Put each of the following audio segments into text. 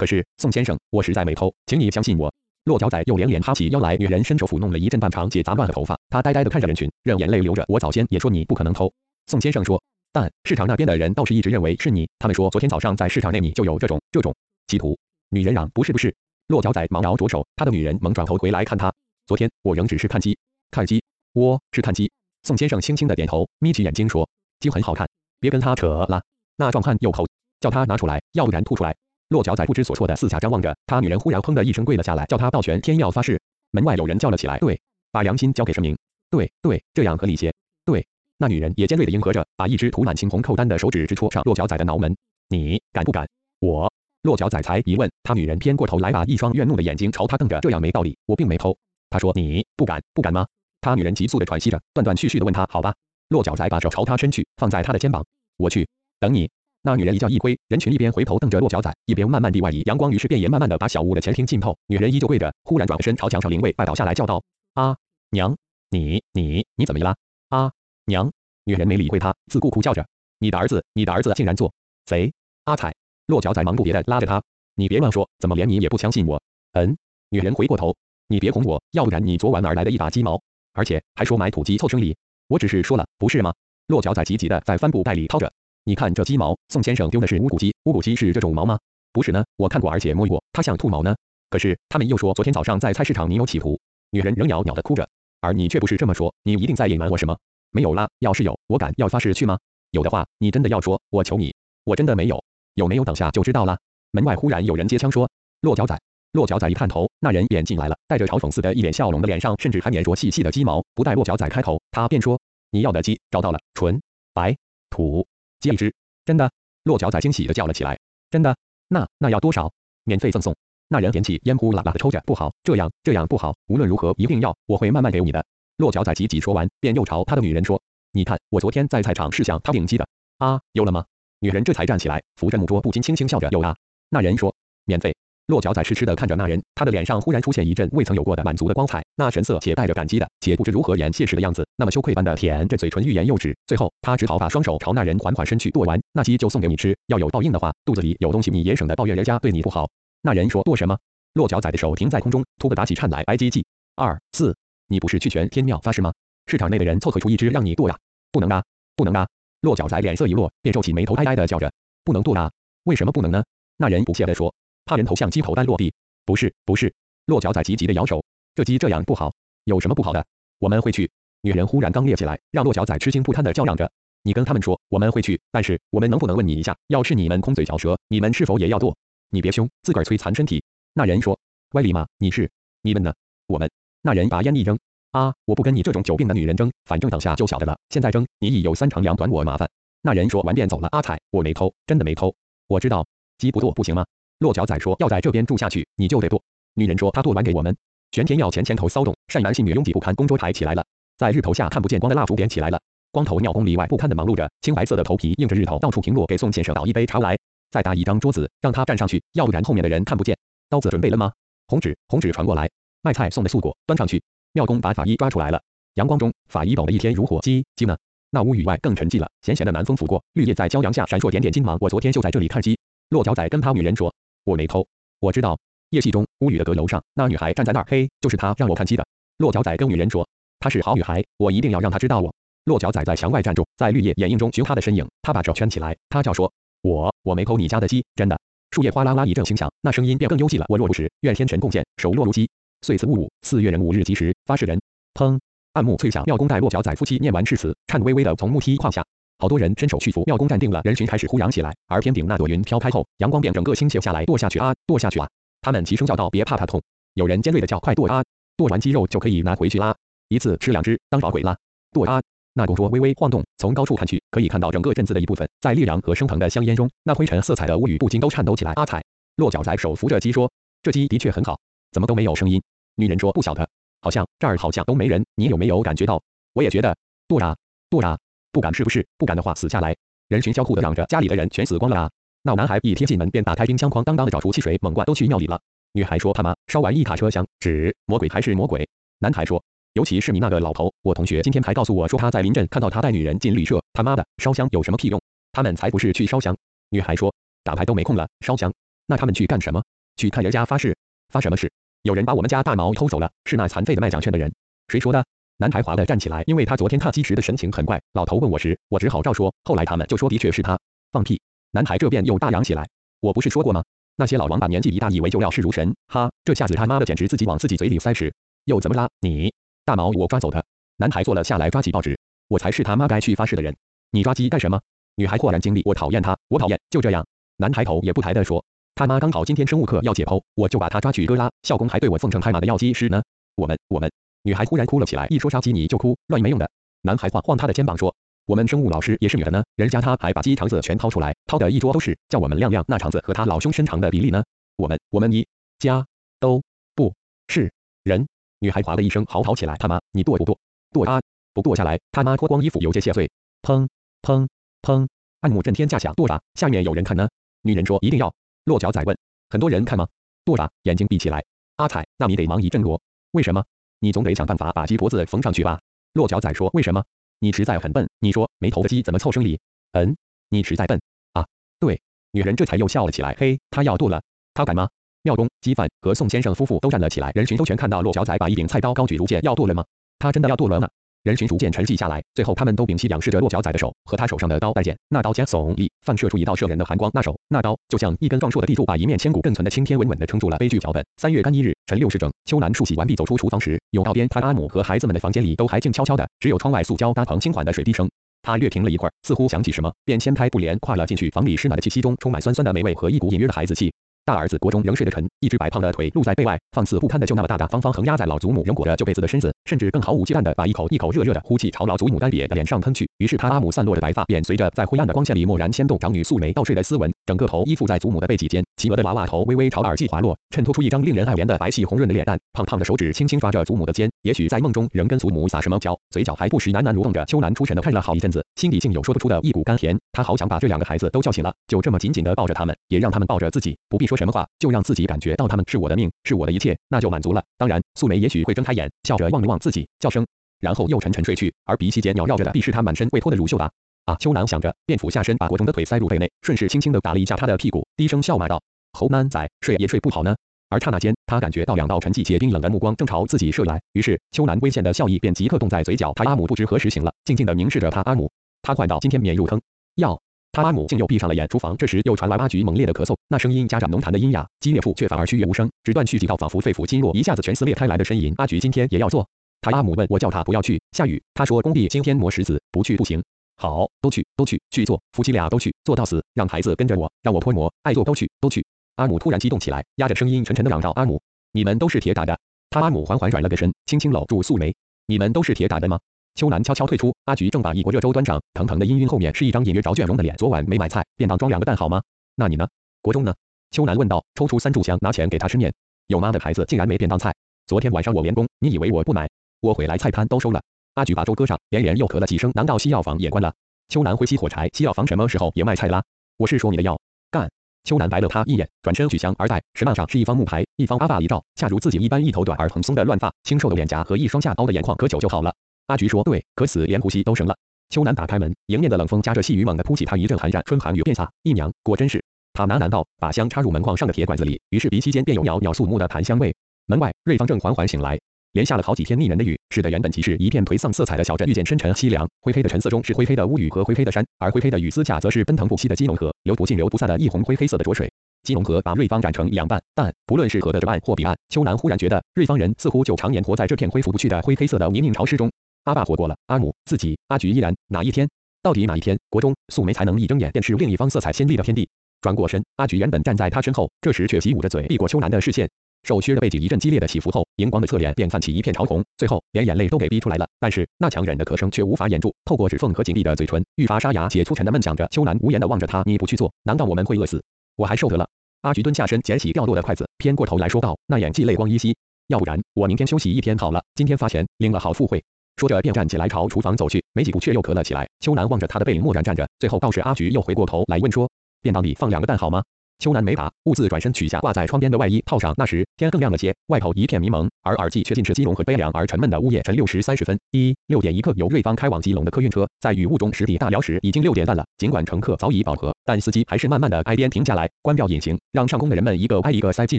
可是宋先生，我实在没偷，请你相信我。落脚仔又连连哈起腰来，女人伸手抚弄了一阵半长且杂乱的头发，她呆呆地看着人群，任眼泪流着。我早先也说你不可能偷。宋先生说，但市场那边的人倒是一直认为是你，他们说昨天早上在市场内你就有这种这种企图。女人嚷，不是不是。落脚仔忙摇着手，他的女人猛转头回来看他。昨天我仍只是看鸡，看鸡，我是看鸡。宋先生轻轻的点头，眯起眼睛说，鸡很好看，别跟他扯了。那壮汉又口叫他拿出来，要不然吐出来。落脚仔不知所措的四下张望着，他女人忽然砰的一声跪了下来，叫他抱拳天要发誓。门外有人叫了起来，对，把良心交给神明，对对，这样合理些，对。那女人也尖锐的应和着，把一只涂满青红扣丹的手指直戳上落脚仔的脑门。你敢不敢？我落脚仔才一问，他女人偏过头来，把一双怨怒的眼睛朝他瞪着，这样没道理，我并没偷。他说你不敢不敢吗？他女人急速的喘息着，断断续续的问他，好吧。落脚仔把手朝他伸去，放在他的肩膀，我去，等你。那女人一叫一挥，人群一边回头瞪着落脚仔，一边慢慢地外移，阳光于是便也慢慢的把小屋的前厅浸透。女人依旧跪着，忽然转身朝墙上灵位拜倒下来，叫道：“啊，娘，你你你怎么啦？啊，娘！”女人没理会他，自顾哭叫着：“你的儿子，你的儿子竟然做贼！”阿彩，落脚仔忙不迭的拉着他：“你别乱说，怎么连你也不相信我？”嗯，女人回过头：“你别哄我，要不然你昨晚哪儿来的一把鸡毛？而且还说买土鸡凑生理，我只是说了，不是吗？”落脚仔急急的在帆布袋里掏着。你看这鸡毛，宋先生丢的是乌骨鸡，乌骨鸡是这种毛吗？不是呢，我看过而且摸过，它像兔毛呢。可是他们又说昨天早上在菜市场你有企图。女人仍袅袅的哭着，而你却不是这么说，你一定在隐瞒我什么？没有啦，要是有，我敢要发誓去吗？有的话，你真的要说，我求你，我真的没有，有没有等下就知道了。门外忽然有人接枪说，落脚仔，落脚仔一探头，那人便进来了，带着嘲讽似的一脸笑容的脸上，甚至还粘着细细的鸡毛。不待落脚仔开口，他便说，你要的鸡找到了，纯白土。接一只，真的！落脚仔惊喜的叫了起来，真的？那那要多少？免费赠送。那人点起烟，呼啦啦的抽着，不好，这样这样不好，无论如何一定要，我会慢慢给你的。落脚仔急急说完，便又朝他的女人说，你看，我昨天在菜场是向他领鸡的啊，有了吗？女人这才站起来，扶着木桌，不禁轻轻笑着，有啊。那人说，免费。落脚仔痴痴的看着那人，他的脸上忽然出现一阵未曾有过的满足的光彩，那神色且带着感激的，且不知如何言谢时的样子，那么羞愧般的舔着嘴唇，欲言又止。最后，他只好把双手朝那人缓缓伸去，剁完那鸡就送给你吃。要有报应的话，肚子里有东西，你也省得抱怨人家对你不好。那人说剁什么？落脚仔的手停在空中，突的打起颤来。白鸡记二四，你不是去全天庙发誓吗？市场内的人凑合出一只让你剁呀？不能啊，不能啊！落脚仔脸色一落，便皱起眉头，哀哀的叫着，不能剁啊？为什么不能呢？那人不屑的说。他人头像鸡头般落地，不是不是，落脚仔急急的摇手，这鸡这样不好，有什么不好的？我们会去。女人忽然刚烈起来，让落脚仔吃惊不堪的叫嚷着，你跟他们说我们会去，但是我们能不能问你一下，要是你们空嘴嚼舌，你们是否也要剁？你别凶，自个儿摧残身体。那人说，歪理吗？你是？你们呢？我们。那人把烟一扔，啊，我不跟你这种久病的女人争，反正等下就晓得了。现在争，你已有三长两短，我麻烦。那人说完便走了。阿彩，我没偷，真的没偷。我知道，鸡不剁不行吗？落脚仔说：“要在这边住下去，你就得剁。”女人说：“她剁完给我们。”玄天庙前前头骚动，善男信女拥挤不堪，供桌台起来了，在日头下看不见光的蜡烛点起来了。光头庙宫里外不堪的忙碌着，青白色的头皮映着日头，到处平落。给宋先生倒一杯茶来，再搭一张桌子，让他站上去，要不然后面的人看不见。刀子准备了吗？红纸，红纸传过来。卖菜送的素果端上去。庙公把法医抓出来了。阳光中，法医抖了一天如火。鸡鸡呢？那屋宇外更沉寂了，咸咸的南风拂过，绿叶在骄阳下闪烁点点金芒。我昨天就在这里看鸡。落脚仔跟他女人说。我没偷，我知道。夜戏中，屋宇的阁楼上，那女孩站在那儿，嘿，就是她让我看鸡的。落脚仔跟女人说，她是好女孩，我一定要让她知道我。落脚仔在墙外站住，在绿叶掩映中寻她的身影，他把手圈起来，他叫说，我我没偷你家的鸡，真的。树叶哗啦啦一阵轻响，那声音便更幽寂了。我若不识，愿天神共鉴，手落如鸡。岁次戊午，四月壬午日吉时，发誓人。砰，暗木脆响。庙公带落脚仔夫妻念完誓词，颤巍巍的从木梯跨下。好多人伸手去扶，庙公站定了，人群开始呼嚷起来。而天顶那朵云飘开后，阳光便整个倾泻下来，剁下去啊，剁下去啊！他们齐声叫道：“别怕，它痛。”有人尖锐的叫：“快剁啊！剁完鸡肉就可以拿回去啦，一次吃两只，当宝鬼啦！”剁啊！那公桌微微晃动，从高处看去，可以看到整个镇子的一部分，在烈阳和升腾的香烟中，那灰尘色彩的屋宇不禁都颤抖起来。阿彩，落脚仔手扶着鸡说：“这鸡的确很好，怎么都没有声音？”女人说：“不晓得，好像这儿好像都没人，你有没有感觉到？”我也觉得，剁啊，剁啊！不敢是不是？不敢的话死下来。人群交互的嚷着，家里的人全死光了啊！那男孩一贴进门便打开冰箱筐，当当的找出汽水，猛灌，都去庙里了。女孩说：“他妈烧完一卡车香纸，魔鬼还是魔鬼。”男孩说：“尤其是你那个老头，我同学今天还告诉我说他在临镇看到他带女人进旅社，他妈的烧香有什么屁用？他们才不是去烧香。”女孩说：“打牌都没空了，烧香，那他们去干什么？”去看人家发誓，发什么誓？有人把我们家大毛偷走了，是那残废的卖奖券的人。谁说的？男孩滑的站起来，因为他昨天看鸡时的神情很怪。老头问我时，我只好照说。后来他们就说的确是他。放屁！男孩这边又大嚷起来。我不是说过吗？那些老王把年纪一大，以为就料事如神。哈，这下子他妈的简直自己往自己嘴里塞屎。又怎么啦？你大毛我抓走的。男孩坐了下来，抓起报纸。我才是他妈该去发誓的人。你抓鸡干什么？女孩豁然经历，我讨厌他，我讨厌。就这样，男孩头也不抬的说。他妈刚好今天生物课要解剖，我就把他抓去割啦。校工还对我奉承拍马的药剂师呢。我们我们，女孩忽然哭了起来，一说杀鸡你就哭，乱没用的。男孩晃晃她的肩膀说，我们生物老师也是女的呢，人家她还把鸡肠子全掏出来，掏的一桌都是，叫我们亮亮那肠子和她老兄身长的比例呢。我们我们一家都不是人。女孩哗的一声嚎啕起来，他妈，你剁不剁？剁啊！不剁下来，他妈脱光衣服有些谢罪。砰砰砰，按摩震天价响，剁啥？下面有人看呢。女人说一定要。落脚仔问：“很多人看吗？”剁啥？眼睛闭起来。阿彩，那你得忙一阵罗。为什么？你总得想办法把鸡脖子缝上去吧。落脚仔说：“为什么？你实在很笨。你说没头的鸡怎么凑生理？嗯，你实在笨啊。对，女人这才又笑了起来。嘿，她要剁了，她敢吗？庙公、鸡贩和宋先生夫妇都站了起来。人群都全看到落脚仔把一柄菜刀高举如剑，要剁了吗？他真的要剁了吗？人群逐渐沉寂下来，最后他们都屏息仰视着落脚仔的手和他手上的刀带剑。那刀尖耸立，放射出一道射人的寒光。那手，那刀，就像一根壮硕的地柱，把一面千古更存的青天稳稳地撑住了。悲剧脚本。三月干一日，晨六时整，秋兰漱洗完毕，走出厨房时，甬道边，他阿母和孩子们的房间里都还静悄悄的，只有窗外塑胶搭棚轻缓的水滴声。他略停了一会儿，似乎想起什么，便掀开布帘，跨了进去。房里湿暖的气息中，充满酸酸的霉味和一股隐约的孩子气。大儿子国中仍睡得沉，一只白胖的腿露在背外，放肆不堪的就那么大大方方横压在老祖母仍裹着旧被子的身子，甚至更毫无忌惮的把一口一口热热的呼气朝老祖母干瘪的脸上喷去。于是他阿母散落的白发便随着在灰暗的光线里蓦然牵动长女素梅倒睡的丝纹，整个头依附在祖母的背脊间，齐额的娃娃头微微朝耳际滑落，衬托出一张令人爱怜的白皙红润的脸蛋。胖胖的手指轻轻抓着祖母的肩，也许在梦中仍跟祖母撒什么娇，嘴角还不时喃喃蠕动着。秋兰出神的看了好一阵子，心里竟有说不出的一股甘甜。她好想把这两个孩子都叫醒了，就这么紧紧的抱着他们，也让他们抱着自己，不必说什么话，就让自己。感觉到他们是我的命，是我的一切，那就满足了。当然，素梅也许会睁开眼，笑着望了望自己，叫声，然后又沉沉睡去。而鼻息间缭绕着的，必是她满身未脱的乳臭吧？啊！秋兰想着，便俯下身，把国中的腿塞入被内，顺势轻轻地打了一下他的屁股，低声笑骂道：“猴男仔，睡也睡不好呢。”而刹那间，他感觉到两道沉寂且冰冷的目光正朝自己射来，于是秋兰微现的笑意便即刻冻在嘴角。他阿母不知何时醒了，静静地凝视着他阿母。他唤道：“今天免入坑，要。”他阿母竟又闭上了眼。厨房这时又传来阿菊猛烈的咳嗽，那声音夹着浓痰的阴哑，激烈处却反而虚越无声，只断续几道仿佛肺腑经络一下子全撕裂开来的呻吟。阿菊今天也要做。他阿母问我叫他不要去，下雨。他说工地今天磨石子，不去不行。好，都去都去去做，夫妻俩都去做到死，让孩子跟着我，让我泼磨，爱做都去都去。阿母突然激动起来，压着声音沉沉的嚷道：“阿母，你们都是铁打的。”他阿母缓缓转了个身，轻轻搂住素梅：“你们都是铁打的吗？”秋兰悄悄退出，阿菊正把一锅热粥端上，腾腾的氤氲后面是一张隐约着倦容的脸。昨晚没买菜，便当装两个蛋好吗？那你呢？国中呢？秋兰问道，抽出三炷香，拿钱给他吃面。有妈的孩子竟然没便当菜。昨天晚上我连工，你以为我不买？我回来菜摊都收了。阿菊把粥搁上，连连又咳了几声，难道西药房也关了？秋兰挥熄火柴，西药房什么时候也卖菜啦？我是说你的药，干。秋兰白了他一眼，转身举香而待。石幔上是一方木牌，一方阿爸遗照，恰如自己一般，一头短而蓬松的乱发，清瘦的脸颊和一双下凹的眼眶，可久就好了。阿菊说：“对，可死连呼吸都生了。”秋楠打开门，迎面的冷风夹着细雨猛地扑起，他一阵寒战，春寒雨便洒。一娘，果真是。他喃喃道，把香插入门框上的铁管子里，于是鼻息间便有袅袅肃穆的檀香味。门外，瑞芳正缓缓醒来，连下了好几天腻人的雨，使得原本即是一片颓丧色彩的小镇愈见深沉凄凉。灰黑的晨色中是灰黑的屋宇和灰黑的山，而灰黑的雨丝下则是奔腾不息的基隆河，流不尽流不散的一红灰黑色的浊水。基隆河把瑞芳染成两半，但不论是河的这岸或彼岸，秋楠忽然觉得瑞芳人似乎就常年活在这片恢复不去的灰黑色的泥泞潮湿中。阿爸活过了，阿母、自己、阿菊依然。哪一天？到底哪一天？国中，素梅才能一睁眼便是另一方色彩鲜丽的天地。转过身，阿菊原本站在他身后，这时却习捂着嘴，避过秋楠的视线。瘦削的背脊一阵激烈的起伏后，荧光的侧脸便泛起一片潮红，最后连眼泪都给逼出来了。但是那强忍的咳声却无法掩住，透过指缝和紧闭的嘴唇，愈发沙哑且粗沉的闷响着。秋楠无言的望着他，你不去做，难道我们会饿死？我还受得了。阿菊蹲下身，捡起掉落的筷子，偏过头来说道，那演技泪光依稀。要不然我明天休息一天好了，今天发钱领了好付会。说着，便站起来朝厨房走去，没几步却又咳了起来。秋楠望着他的背影，默然站着。最后，倒是阿菊又回过头来问说：“便当里放两个蛋好吗？”秋楠没答，兀自转身取下挂在窗边的外衣套上。那时天更亮了些，外头一片迷蒙，而耳际却尽是基隆和悲凉而沉闷的呜咽。晨六时三十分，一六点一刻，由瑞芳开往基隆的客运车在雨雾中驶抵大寮时，已经六点半了。尽管乘客早已饱和，但司机还是慢慢的挨边停下来，关掉引擎，让上工的人们一个挨一个塞进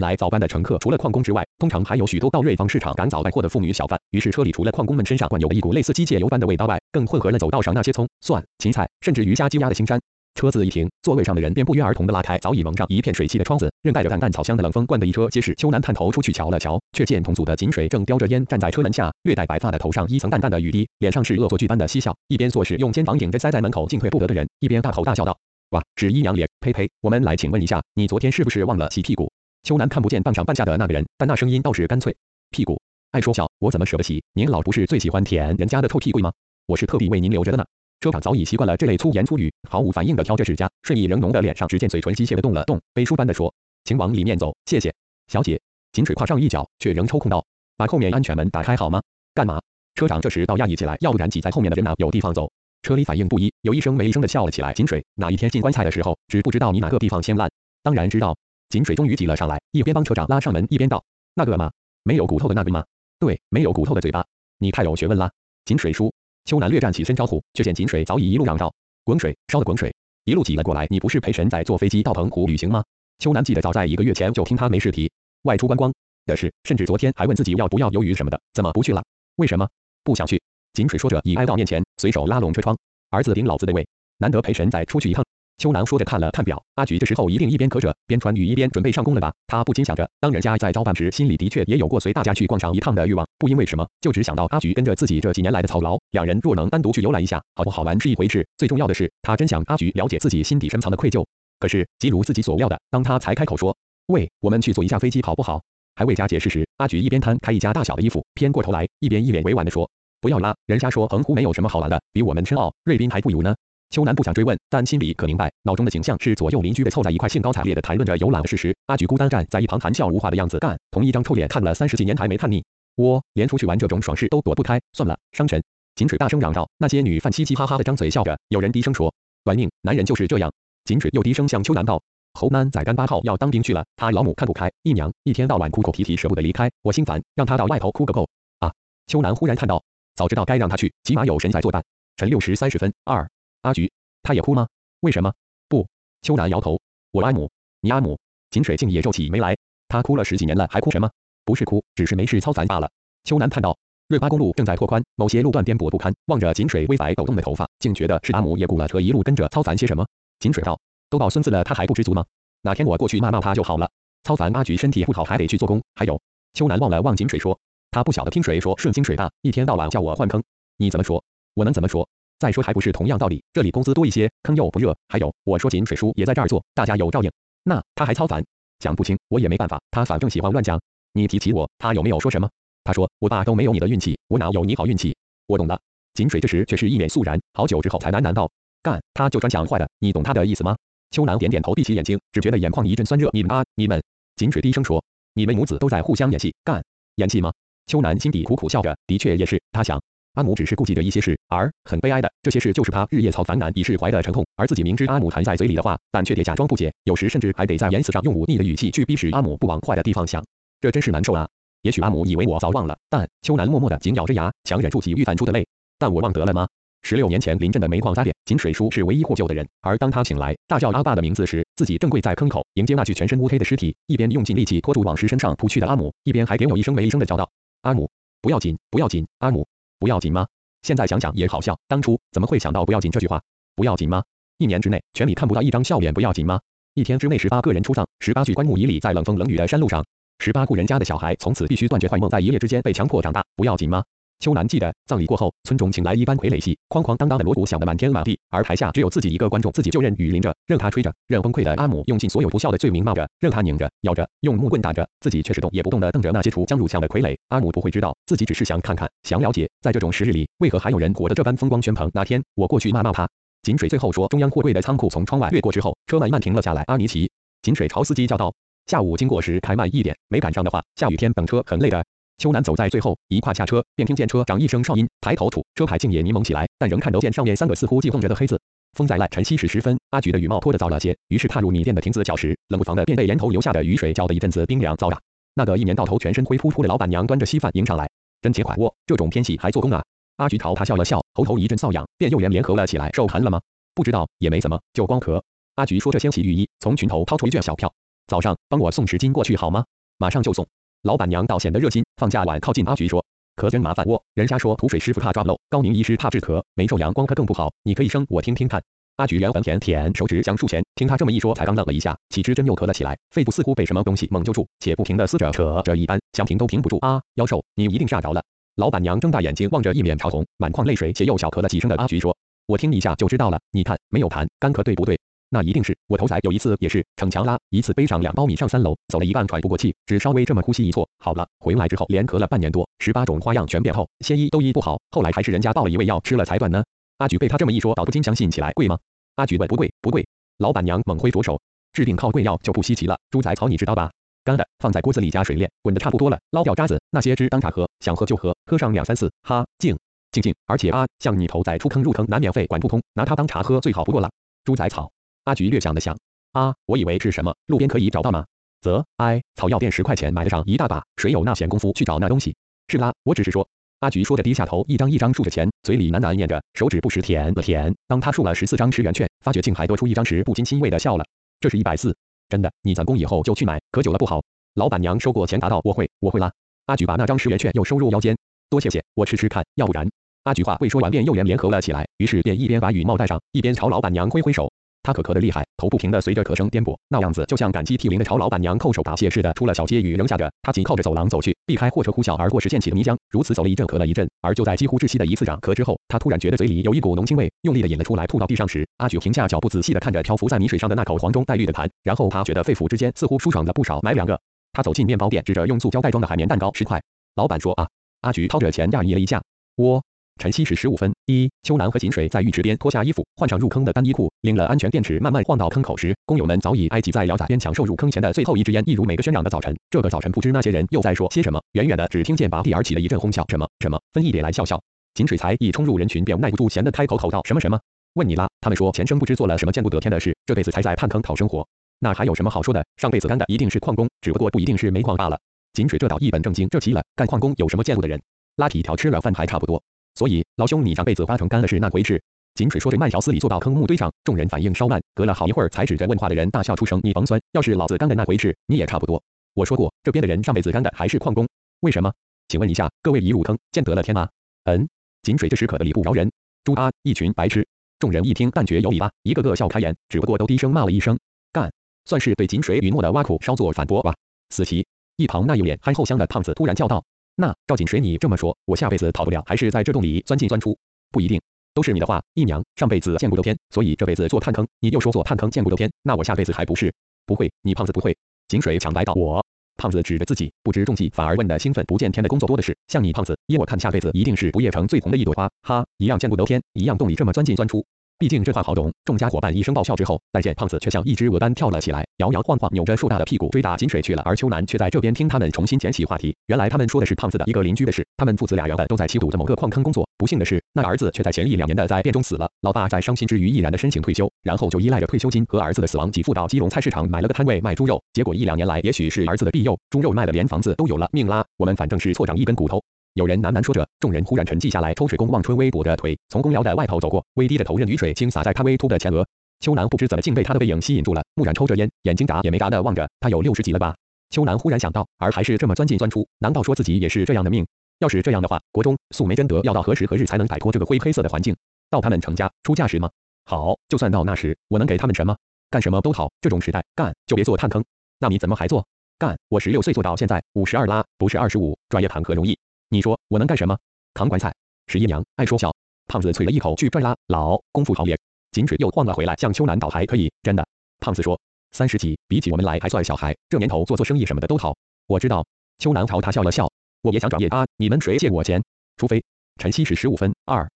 来。早班的乘客除了矿工之外，通常还有许多到瑞芳市场赶早带货的妇女小贩。于是车里除了矿工们身上惯有的一股类似机械油般的味道外，更混合了走道上那些葱、蒜、芹菜，甚至鱼虾鸡鸭的腥膻。车子一停，座位上的人便不约而同地拉开早已蒙上一片水汽的窗子，任带着淡淡草香的冷风灌得一车皆是。秋楠探头出去瞧了瞧，却见同组的井水正叼着烟站在车门下，略带白发的头上一层淡淡的雨滴，脸上是恶作剧般的嬉笑，一边做事用肩膀顶着塞在门口进退不得的人，一边大口大笑道：“哇，是一娘脸，呸呸！我们来请问一下，你昨天是不是忘了洗屁股？”秋楠看不见半上半下的那个人，但那声音倒是干脆：“屁股，爱说笑，我怎么舍得洗？您老不是最喜欢舔人家的臭屁股吗？我是特地为您留着的呢。”车长早已习惯了这类粗言粗语，毫无反应的挑着指甲，睡意仍浓的脸上，只见嘴唇机械的动了动，背书般的说：“请往里面走，谢谢，小姐。”井水跨上一脚，却仍抽空道：“把后面安全门打开好吗？”干嘛？车长这时倒压抑起来，要不然挤在后面的人哪有地方走？车里反应不一，有一声没一声的笑了起来。井水，哪一天进棺材的时候，只不知道你哪个地方先烂？当然知道。井水终于挤了上来，一边帮车长拉上门，一边道：“那个吗？没有骨头的那个吗？对，没有骨头的嘴巴。你太有学问啦。”井水叔。秋楠略站起身招呼，却见井水早已一路嚷道：“滚水，烧的滚水！”一路挤了过来。你不是陪神仔坐飞机到澎湖旅行吗？秋楠记得早在一个月前就听他没事提外出观光的事，甚至昨天还问自己要不要鱿鱼什么的，怎么不去了？为什么不想去？井水说着，已挨到面前，随手拉拢车窗：“儿子顶老子的位，难得陪神仔出去一趟。”秋楠说着看了看表，阿菊这时候一定一边咳着，边穿雨衣边准备上工了吧？他不禁想着，当人家在招办时，心里的确也有过随大家去逛上一趟的欲望，不因为什么，就只想到阿菊跟着自己这几年来的操劳，两人若能单独去游览一下，好不好玩是一回事，最重要的是，他真想阿菊了解自己心底深藏的愧疚。可是，即如自己所料的，当他才开口说：“喂，我们去坐一下飞机好不好？”还未加解释时，阿菊一边摊开一家大小的衣服，偏过头来，一边一脸委婉地说：“不要啦，人家说澎湖没有什么好玩的，比我们深澳、瑞滨还不如呢。”秋楠不想追问，但心里可明白，脑中的景象是左右邻居被凑在一块，兴高采烈地谈论着游览的事实。阿菊孤单站在一旁，谈笑无话的样子。干，同一张臭脸看了三十几年还没看腻。我连出去玩这种爽事都躲不开，算了，伤神。井水大声嚷道，那些女犯嘻嘻哈哈的张嘴笑着。有人低声说，玩命，男人就是这样。井水又低声向秋楠道，侯楠在干八号要当兵去了，他老母看不开，一娘一天到晚哭哭啼啼，舍不得离开，我心烦，让他到外头哭个够。啊！秋楠忽然叹道，早知道该让他去，起码有神在作伴。晨六时三十分，二，阿菊。他也哭吗？为什么？不，秋楠摇头。我阿母，你阿母。井水竟也皱起眉来。他哭了十几年了，还哭什么？不是哭，只是没事操烦罢了。秋楠叹道。瑞八公路正在拓宽，某些路段颠簸不堪。望着井水微白抖动的头发，竟觉得是阿母也雇了车一路跟着操烦些什么。井水道。都抱孙子了，他还不知足吗？哪天我过去骂骂他就好了。操烦阿菊身体不好，还得去做工。还有，秋楠望了望井水说，他不晓得听谁说顺金水大，一天到晚叫我换坑。你怎么说？我能怎么说？再说还不是同样道理，这里工资多一些，坑又不热。还有，我说井水叔也在这儿做，大家有照应。那他还操烦，讲不清，我也没办法。他反正喜欢乱讲。你提起我，他有没有说什么？他说我爸都没有你的运气，我哪有你好运气？我懂了。井水这时却是一脸肃然，好久之后才喃喃道：干，他就专讲坏的，你懂他的意思吗？秋楠点点头，闭起眼睛，只觉得眼眶一阵酸热。你们啊，你们。井水低声说：你们母子都在互相演戏，干，演戏吗？秋楠心底苦苦笑着，的确也是，他想。阿母只是顾忌着一些事，而很悲哀的，这些事就是他日夜操烦难以释怀的沉痛。而自己明知阿母含在嘴里的话，但却得假装不解，有时甚至还得在言辞上用忤逆的语气去逼使阿母不往坏的地方想，这真是难受啊！也许阿母以为我早忘了，但秋楠默默的紧咬着牙，强忍住几欲泛出的泪。但我忘得了吗？十六年前临镇的煤矿扎炼，井水叔是唯一获救的人。而当他醒来，大叫阿爸的名字时，自己正跪在坑口迎接那具全身乌黑的尸体，一边用尽力气拖住往石身上扑去的阿母，一边还给我一声没一声的叫道：“阿母，不要紧，不要紧，阿母。”不要紧吗？现在想想也好笑，当初怎么会想到不要紧这句话？不要紧吗？一年之内全里看不到一张笑脸，不要紧吗？一天之内十八个人出丧，十八具棺木遗里在冷风冷雨的山路上，十八户人家的小孩从此必须断绝坏梦，在一夜之间被强迫长大，不要紧吗？秋楠记得葬礼过后，村中请来一班傀儡戏，哐哐当当的锣鼓响得满天满地，而台下只有自己一个观众，自己就任雨淋着，任他吹着，任崩溃的阿母用尽所有不孝的罪名骂着，任他拧着、咬着，用木棍打着，自己却是动也不动的瞪着那些出将入相的傀儡。阿母不会知道，自己只是想看看，想了解，在这种时日里，为何还有人活得这般风光轩蓬。那天我过去骂骂他。井水最后说，中央货柜的仓库从窗外掠过之后，车慢慢停了下来。阿尼奇，井水朝司机叫道：“下午经过时开慢一点，没赶上的话，下雨天等车很累的。”秋楠走在最后，一跨下车，便听见车长一声哨音，抬头处，车牌竟也迷蒙起来，但仍看得见上面三个似乎悸动着的黑字。风在赖，晨曦时十分，阿菊的羽毛脱得早了些，于是踏入米店的亭子脚时，冷不防的便被檐头流下的雨水浇得一阵子冰凉。糟蹋！那个一年到头全身灰扑扑的老板娘端着稀饭迎上来，真结款窝，这种天气还做工啊！阿菊朝他笑了笑，喉头一阵瘙痒，便又连连合了起来。受寒了吗？不知道，也没怎么，就光咳。阿菊说着掀起浴衣，从裙头掏出一卷小票，早上帮我送十斤过去好吗？马上就送。老板娘倒显得热心，放下碗靠近阿菊说。咳真麻烦，我人家说土水师傅怕抓漏，高明医师怕治咳，没受阳光咳更不好。你可以生我听听看。阿菊圆环舔舔手指，将数钱。听他这么一说，才刚愣了一下，岂知真又咳了起来，肺部似乎被什么东西猛揪住，且不停的撕着扯着一般，想停都停不住。啊，妖兽，你一定吓着了。老板娘睁大眼睛望着一脸潮红、满眶泪水且又小咳了几声的阿菊说：“我听一下就知道了，你看没有痰，干咳对不对？那一定是我头仔有一次也是逞强拉，一次背上两包米上三楼，走了一半喘不过气，只稍微这么呼吸一错，好了，回来之后连咳了半年多，十八种花样全变后，先医都医不好，后来还是人家报了一味药吃了才断呢。”阿菊被他这么一说，倒不禁相信起来，贵吗？阿菊问：“不贵，不贵。”老板娘猛挥着手：“治病靠贵药就不稀奇了。猪仔草你知道吧？干的，放在锅子里加水炼，滚的差不多了，捞掉渣子，那些汁当茶喝，想喝就喝，喝上两三次，哈，静，静静。而且啊，像你头仔出坑入坑难免费管不通，拿它当茶喝最好不过了。猪仔草。”阿菊略想了想：“啊，我以为是什么，路边可以找到吗？啧，哎，草药店十块钱买得上一大把，谁有那闲工夫去找那东西？是啦，我只是说。”阿菊说着，低下头，一张一张数着钱，嘴里喃喃念着，手指不时舔了舔。当他数了十四张十元券，发觉竟还多出一张时，不禁欣慰的笑了。这是一百四，真的，你攒工以后就去买，可久了不好。老板娘收过钱，答道：“我会，我会啦。”阿菊把那张十元券又收入腰间，多谢谢，我吃吃看，要不然……阿菊话未说完，便又连连合了起来，于是便一边把雨帽戴上，一边朝老板娘挥挥手。他可咳得厉害，头不停的随着咳声颠簸，那样子就像感激涕零的朝老板娘叩首答谢似的。出了小街，雨仍下着，他紧靠着走廊走去，避开货车呼啸而过时溅起的泥浆。如此走了一阵，咳了一阵，而就在几乎窒息的一次长咳之后，他突然觉得嘴里有一股浓腥味，用力的引了出来，吐到地上时，阿菊停下脚步，仔细的看着漂浮在泥水上的那口黄中带绿的痰，然后他觉得肺腑之间似乎舒爽了不少，买两个。他走进面包店，指着用塑胶袋装的海绵蛋糕，十块。老板说啊，阿菊掏着钱讶异了一下，我。晨曦时十五分，一秋兰和锦水在浴池边脱下衣服，换上入坑的单衣裤，拎了安全电池，慢慢晃到坑口时，工友们早已挨挤在寮仔边抢受入坑前的最后一支烟。一如每个喧嚷的早晨，这个早晨不知那些人又在说些什么。远远的只听见拔地而起的一阵哄笑，什么什么分一点来笑笑。锦水才一冲入人群，便耐不住闲的开口口道什么什么？问你啦，他们说前生不知做了什么见不得天的事，这辈子才在探坑讨生活。那还有什么好说的？上辈子干的一定是矿工，只不过不一定是煤矿罢了。锦水这倒一本正经，这奇了，干矿工有什么见不得人？拉皮条吃了饭还差不多。所以，老兄，你上辈子挖成干了是那回事？井水说着，慢条斯理坐到坑木堆上。众人反应稍慢，隔了好一会儿，才指着问话的人大笑出声：“你甭酸，要是老子干的那回事，你也差不多。我说过，这边的人上辈子干的还是矿工。为什么？请问一下，各位已入坑，见得了天吗？嗯。井水这时可的理不饶人，猪啊，一群白痴！众人一听，但觉有理吧，一个个笑开颜，只不过都低声骂了一声干，算是对井水允诺的挖苦稍作反驳吧。死棋！一旁那一脸憨厚香的胖子突然叫道。那赵锦水，你这么说，我下辈子逃不了，还是在这洞里钻进钻出？不一定，都是你的话。一娘上辈子见不得天，所以这辈子做探坑。你又说做探坑见不得天，那我下辈子还不是？不会，你胖子不会。锦水抢白道，我胖子指着自己，不知中计，反而问得兴奋。不见天的工作多的是，像你胖子，依我看下辈子一定是不夜城最红的一朵花。哈，一样见不得天，一样洞里这么钻进钻出。毕竟这话好懂。众家伙伴一声爆笑之后，但见胖子却像一只鹅般跳了起来，摇摇晃晃，扭着硕大的屁股追打金水去了。而秋楠却在这边听他们重新捡起话题。原来他们说的是胖子的一个邻居的事。他们父子俩原本都在七堵的某个矿坑工作，不幸的是，那儿子却在前一两年的灾变中死了。老爸在伤心之余毅然的申请退休，然后就依赖着退休金和儿子的死亡给付到基隆菜市场买了个摊位卖猪肉。结果一两年来，也许是儿子的庇佑，猪肉卖了，连房子都有了命啦。我们反正是错长一根骨头。有人喃喃说着，众人忽然沉寂下来。抽水工望春薇跛着腿从公寮的外头走过，微低着头，任雨水倾洒在他微秃的前额。秋楠不知怎么竟被他的背影吸引住了，木然抽着烟，眼睛眨也没眨的望着他。有六十几了吧？秋楠忽然想到，而还是这么钻进钻出，难道说自己也是这样的命？要是这样的话，国中素梅真德要到何时何日才能摆脱这个灰黑色的环境？到他们成家出嫁时吗？好，就算到那时，我能给他们什么？干什么都好，这种时代干就别做炭坑。那你怎么还做？干，我十六岁做到现在，五十二啦，不是二十五，专业谈何容易？你说我能干什么？扛棺材。十一娘爱说笑。胖子啐了一口，去拽拉。老功夫好咧。井水又晃了回来，向秋楠倒还可以，真的。胖子说，三十几，比起我们来还算小孩。这年头做做生意什么的都好。我知道。秋楠朝他笑了笑。我也想转业啊。你们谁借我钱？除非晨曦时十五分二。